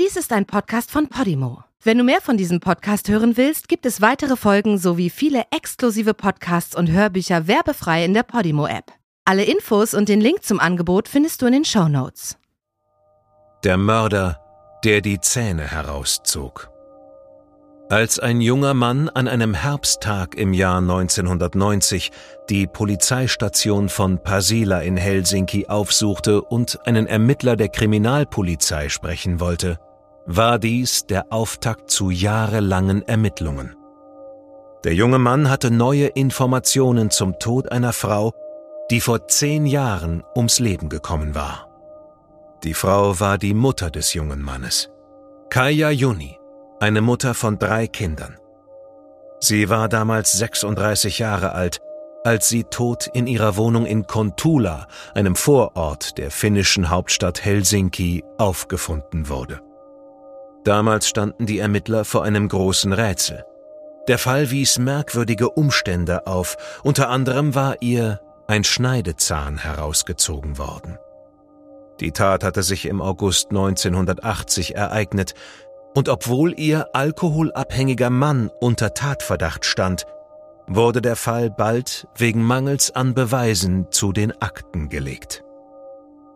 Dies ist ein Podcast von Podimo. Wenn du mehr von diesem Podcast hören willst, gibt es weitere Folgen sowie viele exklusive Podcasts und Hörbücher werbefrei in der Podimo-App. Alle Infos und den Link zum Angebot findest du in den Show Notes. Der Mörder, der die Zähne herauszog. Als ein junger Mann an einem Herbsttag im Jahr 1990 die Polizeistation von Pasila in Helsinki aufsuchte und einen Ermittler der Kriminalpolizei sprechen wollte, war dies der Auftakt zu jahrelangen Ermittlungen. Der junge Mann hatte neue Informationen zum Tod einer Frau, die vor zehn Jahren ums Leben gekommen war. Die Frau war die Mutter des jungen Mannes, Kaya Juni eine Mutter von drei Kindern. Sie war damals 36 Jahre alt, als sie tot in ihrer Wohnung in Kontula, einem Vorort der finnischen Hauptstadt Helsinki, aufgefunden wurde. Damals standen die Ermittler vor einem großen Rätsel. Der Fall wies merkwürdige Umstände auf, unter anderem war ihr ein Schneidezahn herausgezogen worden. Die Tat hatte sich im August 1980 ereignet, und obwohl ihr alkoholabhängiger Mann unter Tatverdacht stand, wurde der Fall bald wegen Mangels an Beweisen zu den Akten gelegt.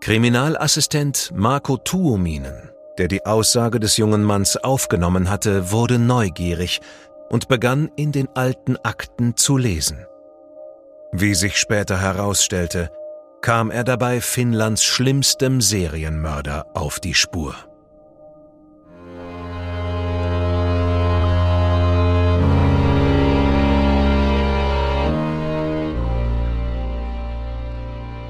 Kriminalassistent Marco Tuominen, der die Aussage des jungen Manns aufgenommen hatte, wurde neugierig und begann in den alten Akten zu lesen. Wie sich später herausstellte, kam er dabei Finnlands schlimmstem Serienmörder auf die Spur.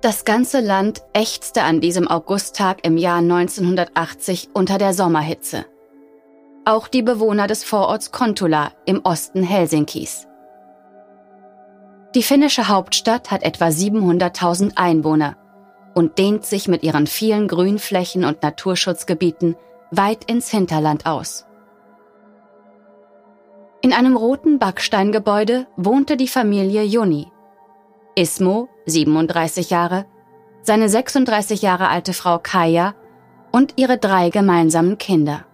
Das ganze Land ächzte an diesem Augusttag im Jahr 1980 unter der Sommerhitze. Auch die Bewohner des Vororts Kontula im Osten Helsinkis. Die finnische Hauptstadt hat etwa 700.000 Einwohner und dehnt sich mit ihren vielen Grünflächen und Naturschutzgebieten weit ins Hinterland aus. In einem roten Backsteingebäude wohnte die Familie Juni. Ismo, 37 Jahre, seine 36 Jahre alte Frau Kaya und ihre drei gemeinsamen Kinder.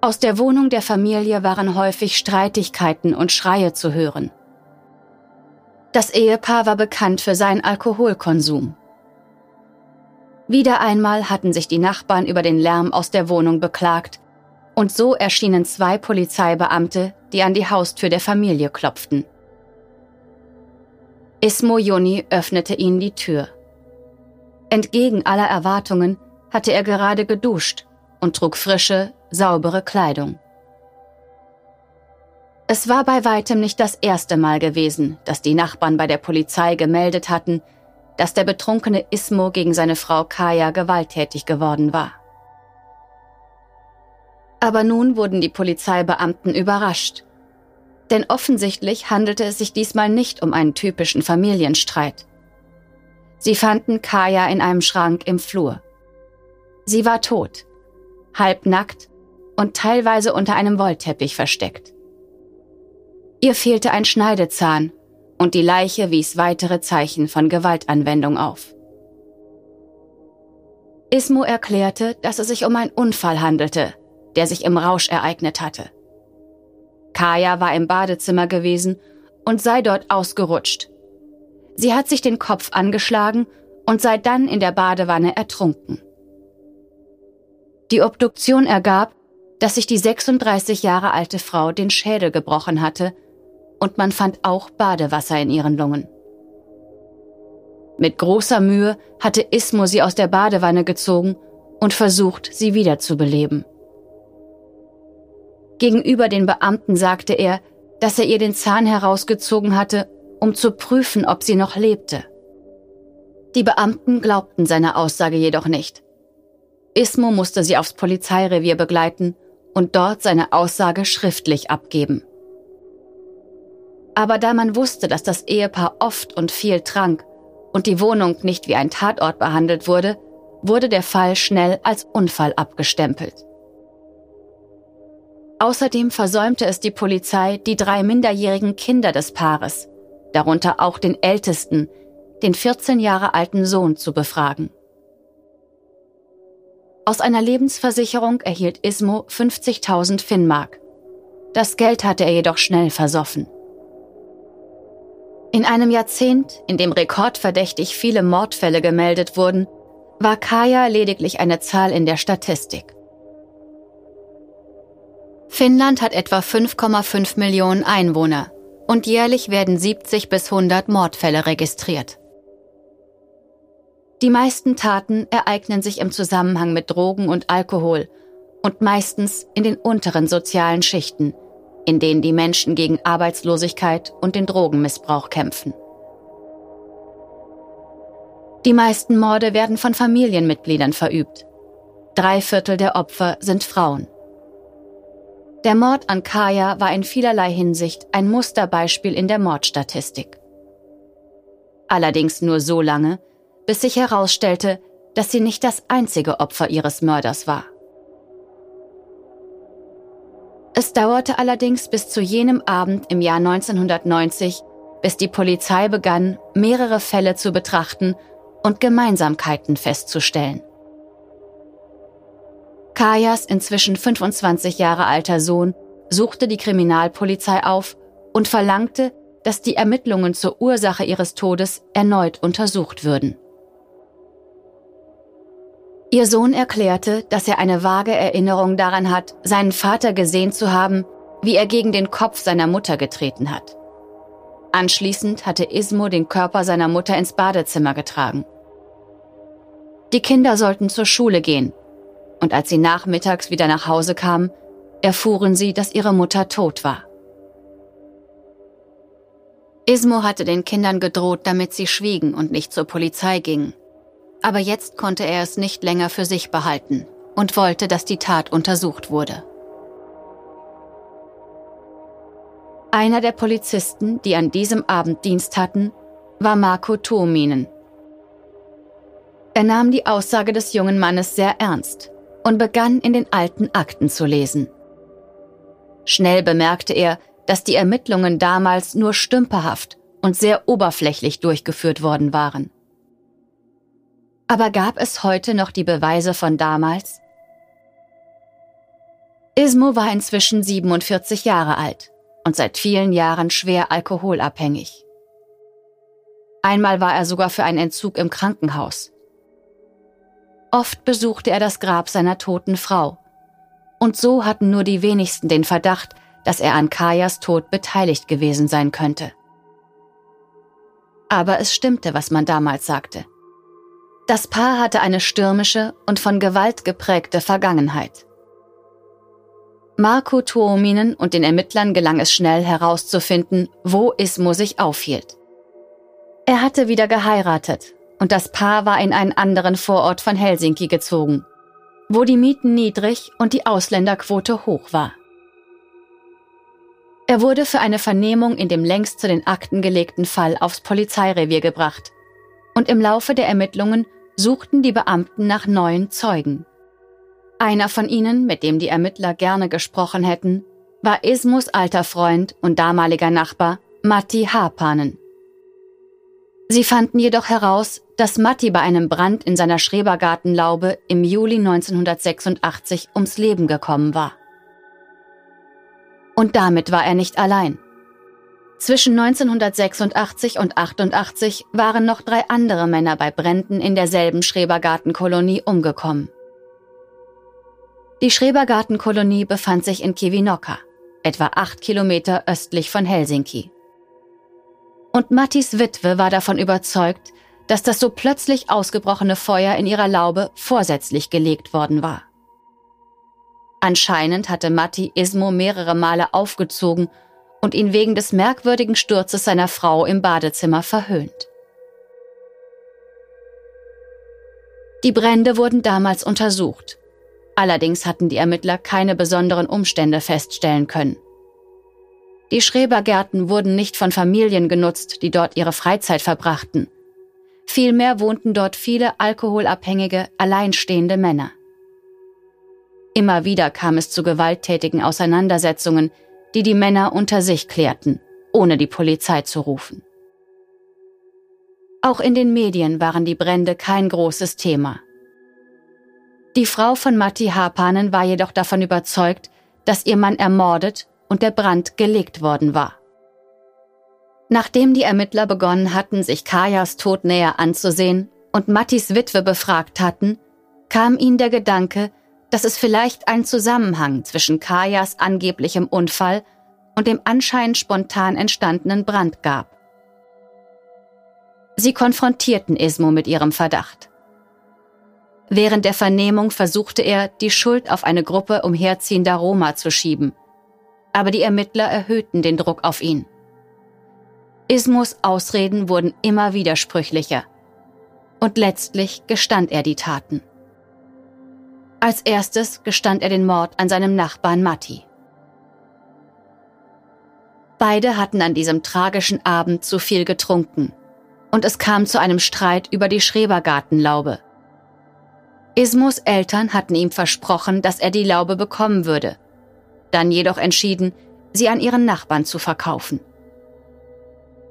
Aus der Wohnung der Familie waren häufig Streitigkeiten und Schreie zu hören. Das Ehepaar war bekannt für seinen Alkoholkonsum. Wieder einmal hatten sich die Nachbarn über den Lärm aus der Wohnung beklagt, und so erschienen zwei Polizeibeamte, die an die Haustür der Familie klopften. Ismo Joni öffnete ihnen die Tür. Entgegen aller Erwartungen hatte er gerade geduscht und trug frische, saubere Kleidung. Es war bei weitem nicht das erste Mal gewesen, dass die Nachbarn bei der Polizei gemeldet hatten, dass der betrunkene Ismo gegen seine Frau Kaya gewalttätig geworden war. Aber nun wurden die Polizeibeamten überrascht denn offensichtlich handelte es sich diesmal nicht um einen typischen Familienstreit. Sie fanden Kaya in einem Schrank im Flur. Sie war tot, halbnackt und teilweise unter einem Wollteppich versteckt. Ihr fehlte ein Schneidezahn und die Leiche wies weitere Zeichen von Gewaltanwendung auf. Ismo erklärte, dass es sich um einen Unfall handelte, der sich im Rausch ereignet hatte. Kaya war im Badezimmer gewesen und sei dort ausgerutscht. Sie hat sich den Kopf angeschlagen und sei dann in der Badewanne ertrunken. Die Obduktion ergab, dass sich die 36 Jahre alte Frau den Schädel gebrochen hatte und man fand auch Badewasser in ihren Lungen. Mit großer Mühe hatte Ismo sie aus der Badewanne gezogen und versucht, sie wiederzubeleben. Gegenüber den Beamten sagte er, dass er ihr den Zahn herausgezogen hatte, um zu prüfen, ob sie noch lebte. Die Beamten glaubten seine Aussage jedoch nicht. Ismo musste sie aufs Polizeirevier begleiten und dort seine Aussage schriftlich abgeben. Aber da man wusste, dass das Ehepaar oft und viel trank und die Wohnung nicht wie ein Tatort behandelt wurde, wurde der Fall schnell als Unfall abgestempelt. Außerdem versäumte es die Polizei, die drei minderjährigen Kinder des Paares, darunter auch den ältesten, den 14 Jahre alten Sohn, zu befragen. Aus einer Lebensversicherung erhielt Ismo 50.000 Finnmark. Das Geld hatte er jedoch schnell versoffen. In einem Jahrzehnt, in dem rekordverdächtig viele Mordfälle gemeldet wurden, war Kaya lediglich eine Zahl in der Statistik. Finnland hat etwa 5,5 Millionen Einwohner und jährlich werden 70 bis 100 Mordfälle registriert. Die meisten Taten ereignen sich im Zusammenhang mit Drogen und Alkohol und meistens in den unteren sozialen Schichten, in denen die Menschen gegen Arbeitslosigkeit und den Drogenmissbrauch kämpfen. Die meisten Morde werden von Familienmitgliedern verübt. Drei Viertel der Opfer sind Frauen. Der Mord an Kaya war in vielerlei Hinsicht ein Musterbeispiel in der Mordstatistik. Allerdings nur so lange, bis sich herausstellte, dass sie nicht das einzige Opfer ihres Mörders war. Es dauerte allerdings bis zu jenem Abend im Jahr 1990, bis die Polizei begann, mehrere Fälle zu betrachten und Gemeinsamkeiten festzustellen. Kajas inzwischen 25 Jahre alter Sohn suchte die Kriminalpolizei auf und verlangte, dass die Ermittlungen zur Ursache ihres Todes erneut untersucht würden. Ihr Sohn erklärte, dass er eine vage Erinnerung daran hat, seinen Vater gesehen zu haben, wie er gegen den Kopf seiner Mutter getreten hat. Anschließend hatte Ismo den Körper seiner Mutter ins Badezimmer getragen. Die Kinder sollten zur Schule gehen, und als sie nachmittags wieder nach Hause kamen, erfuhren sie, dass ihre Mutter tot war. Ismo hatte den Kindern gedroht, damit sie schwiegen und nicht zur Polizei gingen. Aber jetzt konnte er es nicht länger für sich behalten und wollte, dass die Tat untersucht wurde. Einer der Polizisten, die an diesem Abend Dienst hatten, war Marco Tuominen. Er nahm die Aussage des jungen Mannes sehr ernst und begann in den alten Akten zu lesen. Schnell bemerkte er, dass die Ermittlungen damals nur stümperhaft und sehr oberflächlich durchgeführt worden waren. Aber gab es heute noch die Beweise von damals? Ismo war inzwischen 47 Jahre alt und seit vielen Jahren schwer alkoholabhängig. Einmal war er sogar für einen Entzug im Krankenhaus. Oft besuchte er das Grab seiner toten Frau. Und so hatten nur die wenigsten den Verdacht, dass er an Kajas Tod beteiligt gewesen sein könnte. Aber es stimmte, was man damals sagte. Das Paar hatte eine stürmische und von Gewalt geprägte Vergangenheit. Marco Tuominen und den Ermittlern gelang es schnell herauszufinden, wo Ismo sich aufhielt. Er hatte wieder geheiratet und das Paar war in einen anderen Vorort von Helsinki gezogen, wo die Mieten niedrig und die Ausländerquote hoch war. Er wurde für eine Vernehmung in dem längst zu den Akten gelegten Fall aufs Polizeirevier gebracht und im Laufe der Ermittlungen suchten die Beamten nach neuen Zeugen. Einer von ihnen, mit dem die Ermittler gerne gesprochen hätten, war Ismus alter Freund und damaliger Nachbar Matti Haapanen. Sie fanden jedoch heraus, dass Matti bei einem Brand in seiner Schrebergartenlaube im Juli 1986 ums Leben gekommen war. Und damit war er nicht allein. Zwischen 1986 und 88 waren noch drei andere Männer bei Bränden in derselben Schrebergartenkolonie umgekommen. Die Schrebergartenkolonie befand sich in Kivinokka, etwa acht Kilometer östlich von Helsinki. Und Mattis Witwe war davon überzeugt, dass das so plötzlich ausgebrochene Feuer in ihrer Laube vorsätzlich gelegt worden war. Anscheinend hatte Matti Ismo mehrere Male aufgezogen und ihn wegen des merkwürdigen Sturzes seiner Frau im Badezimmer verhöhnt. Die Brände wurden damals untersucht. Allerdings hatten die Ermittler keine besonderen Umstände feststellen können. Die Schrebergärten wurden nicht von Familien genutzt, die dort ihre Freizeit verbrachten. Vielmehr wohnten dort viele alkoholabhängige, alleinstehende Männer. Immer wieder kam es zu gewalttätigen Auseinandersetzungen, die die Männer unter sich klärten, ohne die Polizei zu rufen. Auch in den Medien waren die Brände kein großes Thema. Die Frau von Matti Harpanen war jedoch davon überzeugt, dass ihr Mann ermordet und der Brand gelegt worden war. Nachdem die Ermittler begonnen hatten, sich Kajas Tod näher anzusehen und Mattis Witwe befragt hatten, kam ihnen der Gedanke, dass es vielleicht einen Zusammenhang zwischen Kajas angeblichem Unfall und dem anscheinend spontan entstandenen Brand gab. Sie konfrontierten Ismo mit ihrem Verdacht. Während der Vernehmung versuchte er, die Schuld auf eine Gruppe umherziehender Roma zu schieben, aber die Ermittler erhöhten den Druck auf ihn. Ismos Ausreden wurden immer widersprüchlicher. Und letztlich gestand er die Taten. Als erstes gestand er den Mord an seinem Nachbarn Matti. Beide hatten an diesem tragischen Abend zu viel getrunken und es kam zu einem Streit über die Schrebergartenlaube. Ismos Eltern hatten ihm versprochen, dass er die Laube bekommen würde, dann jedoch entschieden, sie an ihren Nachbarn zu verkaufen.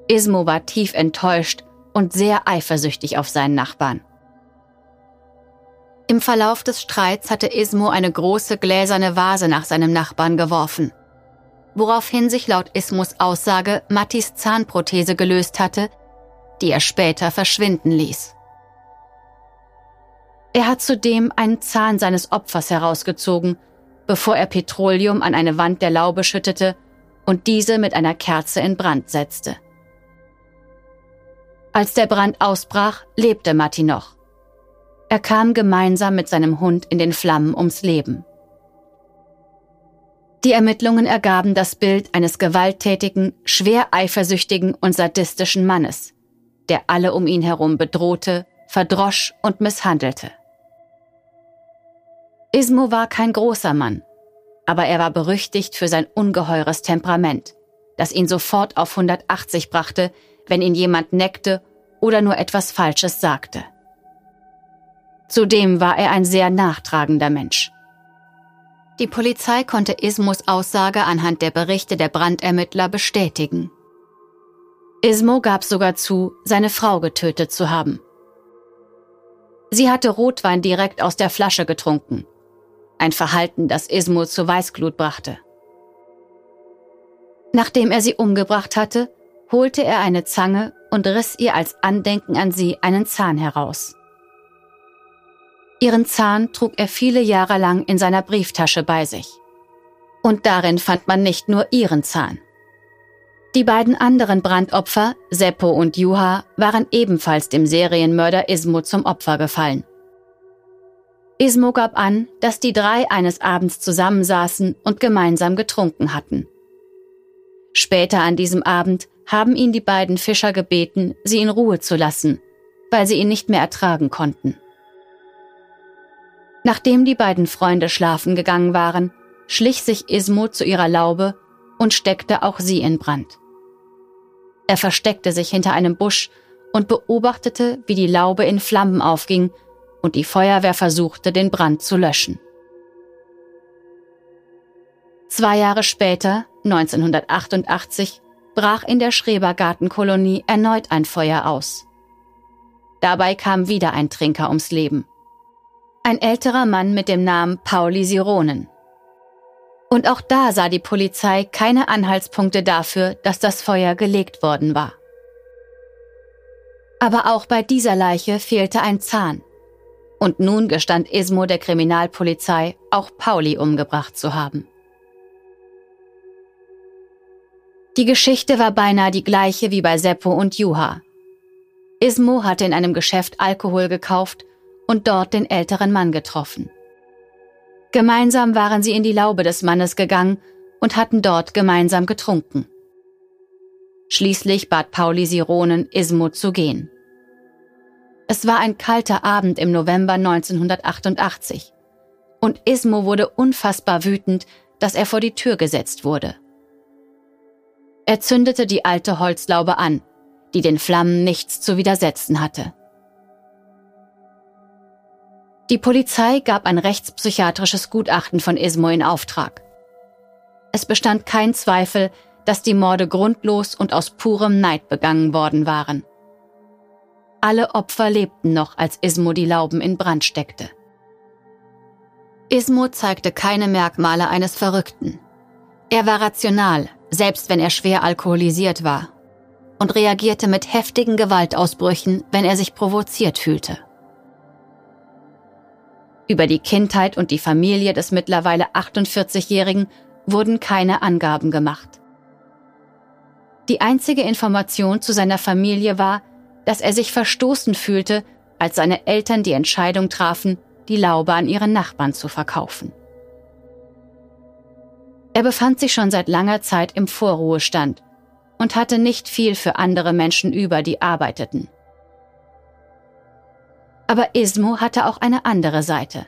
Ismo war tief enttäuscht und sehr eifersüchtig auf seinen Nachbarn. Im Verlauf des Streits hatte Ismo eine große gläserne Vase nach seinem Nachbarn geworfen, woraufhin sich laut Ismos Aussage Mattis Zahnprothese gelöst hatte, die er später verschwinden ließ. Er hat zudem einen Zahn seines Opfers herausgezogen, bevor er Petroleum an eine Wand der Laube schüttete und diese mit einer Kerze in Brand setzte. Als der Brand ausbrach, lebte Matti noch. Er kam gemeinsam mit seinem Hund in den Flammen ums Leben. Die Ermittlungen ergaben das Bild eines gewalttätigen, schwer eifersüchtigen und sadistischen Mannes, der alle um ihn herum bedrohte, verdrosch und misshandelte. Ismo war kein großer Mann, aber er war berüchtigt für sein ungeheures Temperament, das ihn sofort auf 180 brachte, wenn ihn jemand neckte oder nur etwas Falsches sagte. Zudem war er ein sehr nachtragender Mensch. Die Polizei konnte Ismos Aussage anhand der Berichte der Brandermittler bestätigen. Ismo gab sogar zu, seine Frau getötet zu haben. Sie hatte Rotwein direkt aus der Flasche getrunken. Ein Verhalten, das Ismo zu Weißglut brachte. Nachdem er sie umgebracht hatte, holte er eine Zange und riss ihr als Andenken an sie einen Zahn heraus. Ihren Zahn trug er viele Jahre lang in seiner Brieftasche bei sich. Und darin fand man nicht nur ihren Zahn. Die beiden anderen Brandopfer, Seppo und Juha, waren ebenfalls dem Serienmörder Ismo zum Opfer gefallen. Ismo gab an, dass die drei eines Abends zusammensaßen und gemeinsam getrunken hatten. Später an diesem Abend haben ihn die beiden Fischer gebeten, sie in Ruhe zu lassen, weil sie ihn nicht mehr ertragen konnten. Nachdem die beiden Freunde schlafen gegangen waren, schlich sich Ismo zu ihrer Laube und steckte auch sie in Brand. Er versteckte sich hinter einem Busch und beobachtete, wie die Laube in Flammen aufging und die Feuerwehr versuchte, den Brand zu löschen. Zwei Jahre später, 1988, brach in der Schrebergartenkolonie erneut ein Feuer aus. Dabei kam wieder ein Trinker ums Leben. Ein älterer Mann mit dem Namen Pauli Sironen. Und auch da sah die Polizei keine Anhaltspunkte dafür, dass das Feuer gelegt worden war. Aber auch bei dieser Leiche fehlte ein Zahn. Und nun gestand Ismo der Kriminalpolizei, auch Pauli umgebracht zu haben. Die Geschichte war beinahe die gleiche wie bei Seppo und Juha. Ismo hatte in einem Geschäft Alkohol gekauft und dort den älteren Mann getroffen. Gemeinsam waren sie in die Laube des Mannes gegangen und hatten dort gemeinsam getrunken. Schließlich bat Pauli Sironen, Ismo zu gehen. Es war ein kalter Abend im November 1988 und Ismo wurde unfassbar wütend, dass er vor die Tür gesetzt wurde. Er zündete die alte Holzlaube an, die den Flammen nichts zu widersetzen hatte. Die Polizei gab ein rechtspsychiatrisches Gutachten von Ismo in Auftrag. Es bestand kein Zweifel, dass die Morde grundlos und aus purem Neid begangen worden waren. Alle Opfer lebten noch, als Ismo die Lauben in Brand steckte. Ismo zeigte keine Merkmale eines Verrückten. Er war rational, selbst wenn er schwer alkoholisiert war, und reagierte mit heftigen Gewaltausbrüchen, wenn er sich provoziert fühlte. Über die Kindheit und die Familie des mittlerweile 48-Jährigen wurden keine Angaben gemacht. Die einzige Information zu seiner Familie war, dass er sich verstoßen fühlte, als seine Eltern die Entscheidung trafen, die Laube an ihren Nachbarn zu verkaufen. Er befand sich schon seit langer Zeit im Vorruhestand und hatte nicht viel für andere Menschen über, die arbeiteten. Aber Ismo hatte auch eine andere Seite.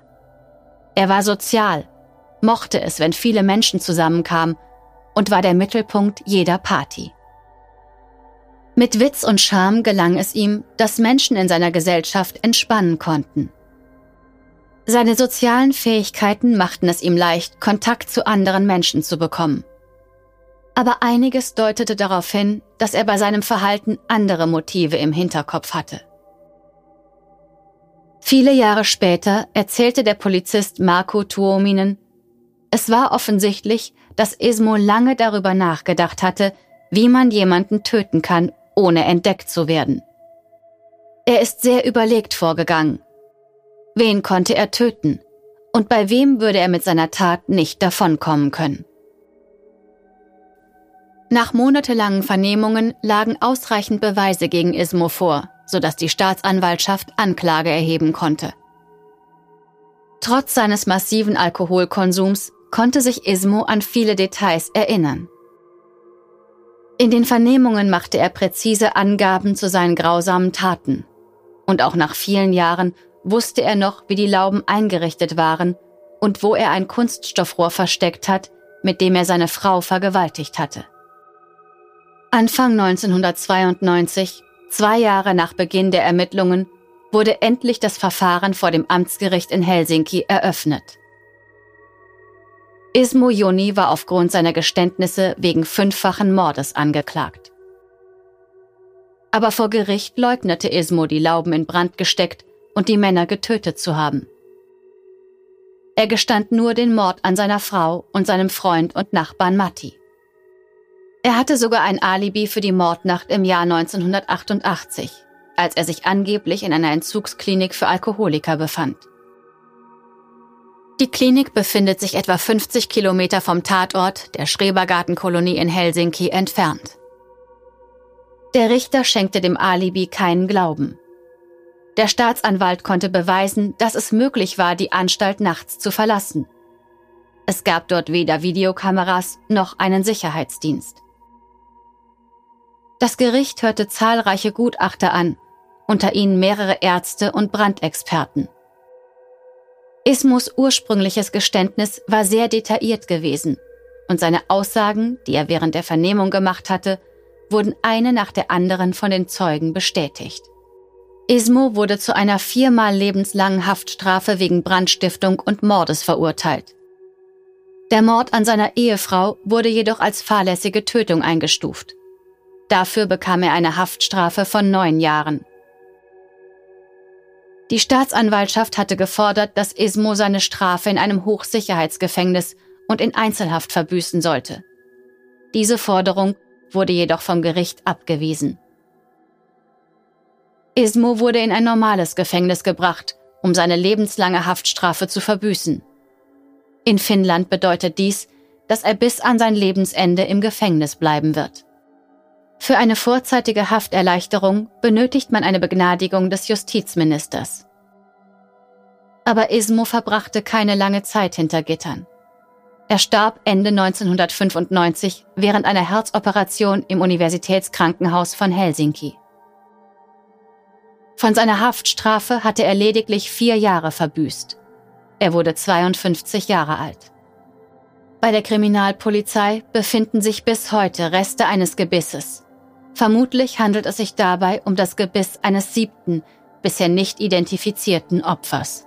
Er war sozial, mochte es, wenn viele Menschen zusammenkamen und war der Mittelpunkt jeder Party. Mit Witz und Charme gelang es ihm, dass Menschen in seiner Gesellschaft entspannen konnten. Seine sozialen Fähigkeiten machten es ihm leicht, Kontakt zu anderen Menschen zu bekommen. Aber einiges deutete darauf hin, dass er bei seinem Verhalten andere Motive im Hinterkopf hatte. Viele Jahre später erzählte der Polizist Marco Tuominen, es war offensichtlich, dass Ismo lange darüber nachgedacht hatte, wie man jemanden töten kann, ohne entdeckt zu werden. Er ist sehr überlegt vorgegangen Wen konnte er töten? Und bei wem würde er mit seiner Tat nicht davonkommen können? Nach monatelangen Vernehmungen lagen ausreichend Beweise gegen Ismo vor, sodass die Staatsanwaltschaft Anklage erheben konnte. Trotz seines massiven Alkoholkonsums konnte sich Ismo an viele Details erinnern. In den Vernehmungen machte er präzise Angaben zu seinen grausamen Taten. Und auch nach vielen Jahren wusste er noch, wie die Lauben eingerichtet waren und wo er ein Kunststoffrohr versteckt hat, mit dem er seine Frau vergewaltigt hatte. Anfang 1992, zwei Jahre nach Beginn der Ermittlungen, wurde endlich das Verfahren vor dem Amtsgericht in Helsinki eröffnet. Ismo Joni war aufgrund seiner Geständnisse wegen fünffachen Mordes angeklagt. Aber vor Gericht leugnete Ismo die Lauben in Brand gesteckt und die Männer getötet zu haben. Er gestand nur den Mord an seiner Frau und seinem Freund und Nachbarn Matti. Er hatte sogar ein Alibi für die Mordnacht im Jahr 1988, als er sich angeblich in einer Entzugsklinik für Alkoholiker befand. Die Klinik befindet sich etwa 50 Kilometer vom Tatort der Schrebergartenkolonie in Helsinki entfernt. Der Richter schenkte dem Alibi keinen Glauben. Der Staatsanwalt konnte beweisen, dass es möglich war, die Anstalt nachts zu verlassen. Es gab dort weder Videokameras noch einen Sicherheitsdienst. Das Gericht hörte zahlreiche Gutachter an, unter ihnen mehrere Ärzte und Brandexperten. Ismus ursprüngliches Geständnis war sehr detailliert gewesen und seine Aussagen, die er während der Vernehmung gemacht hatte, wurden eine nach der anderen von den Zeugen bestätigt. Ismo wurde zu einer viermal lebenslangen Haftstrafe wegen Brandstiftung und Mordes verurteilt. Der Mord an seiner Ehefrau wurde jedoch als fahrlässige Tötung eingestuft. Dafür bekam er eine Haftstrafe von neun Jahren. Die Staatsanwaltschaft hatte gefordert, dass Ismo seine Strafe in einem Hochsicherheitsgefängnis und in Einzelhaft verbüßen sollte. Diese Forderung wurde jedoch vom Gericht abgewiesen. Ismo wurde in ein normales Gefängnis gebracht um seine lebenslange Haftstrafe zu verbüßen. In Finnland bedeutet dies, dass er bis an sein Lebensende im Gefängnis bleiben wird. Für eine vorzeitige Hafterleichterung benötigt man eine Begnadigung des Justizministers. Aber Ismo verbrachte keine lange Zeit hinter Gittern. Er starb Ende 1995 während einer Herzoperation im Universitätskrankenhaus von Helsinki. Von seiner Haftstrafe hatte er lediglich vier Jahre verbüßt. Er wurde 52 Jahre alt. Bei der Kriminalpolizei befinden sich bis heute Reste eines Gebisses. Vermutlich handelt es sich dabei um das Gebiss eines siebten, bisher nicht identifizierten Opfers.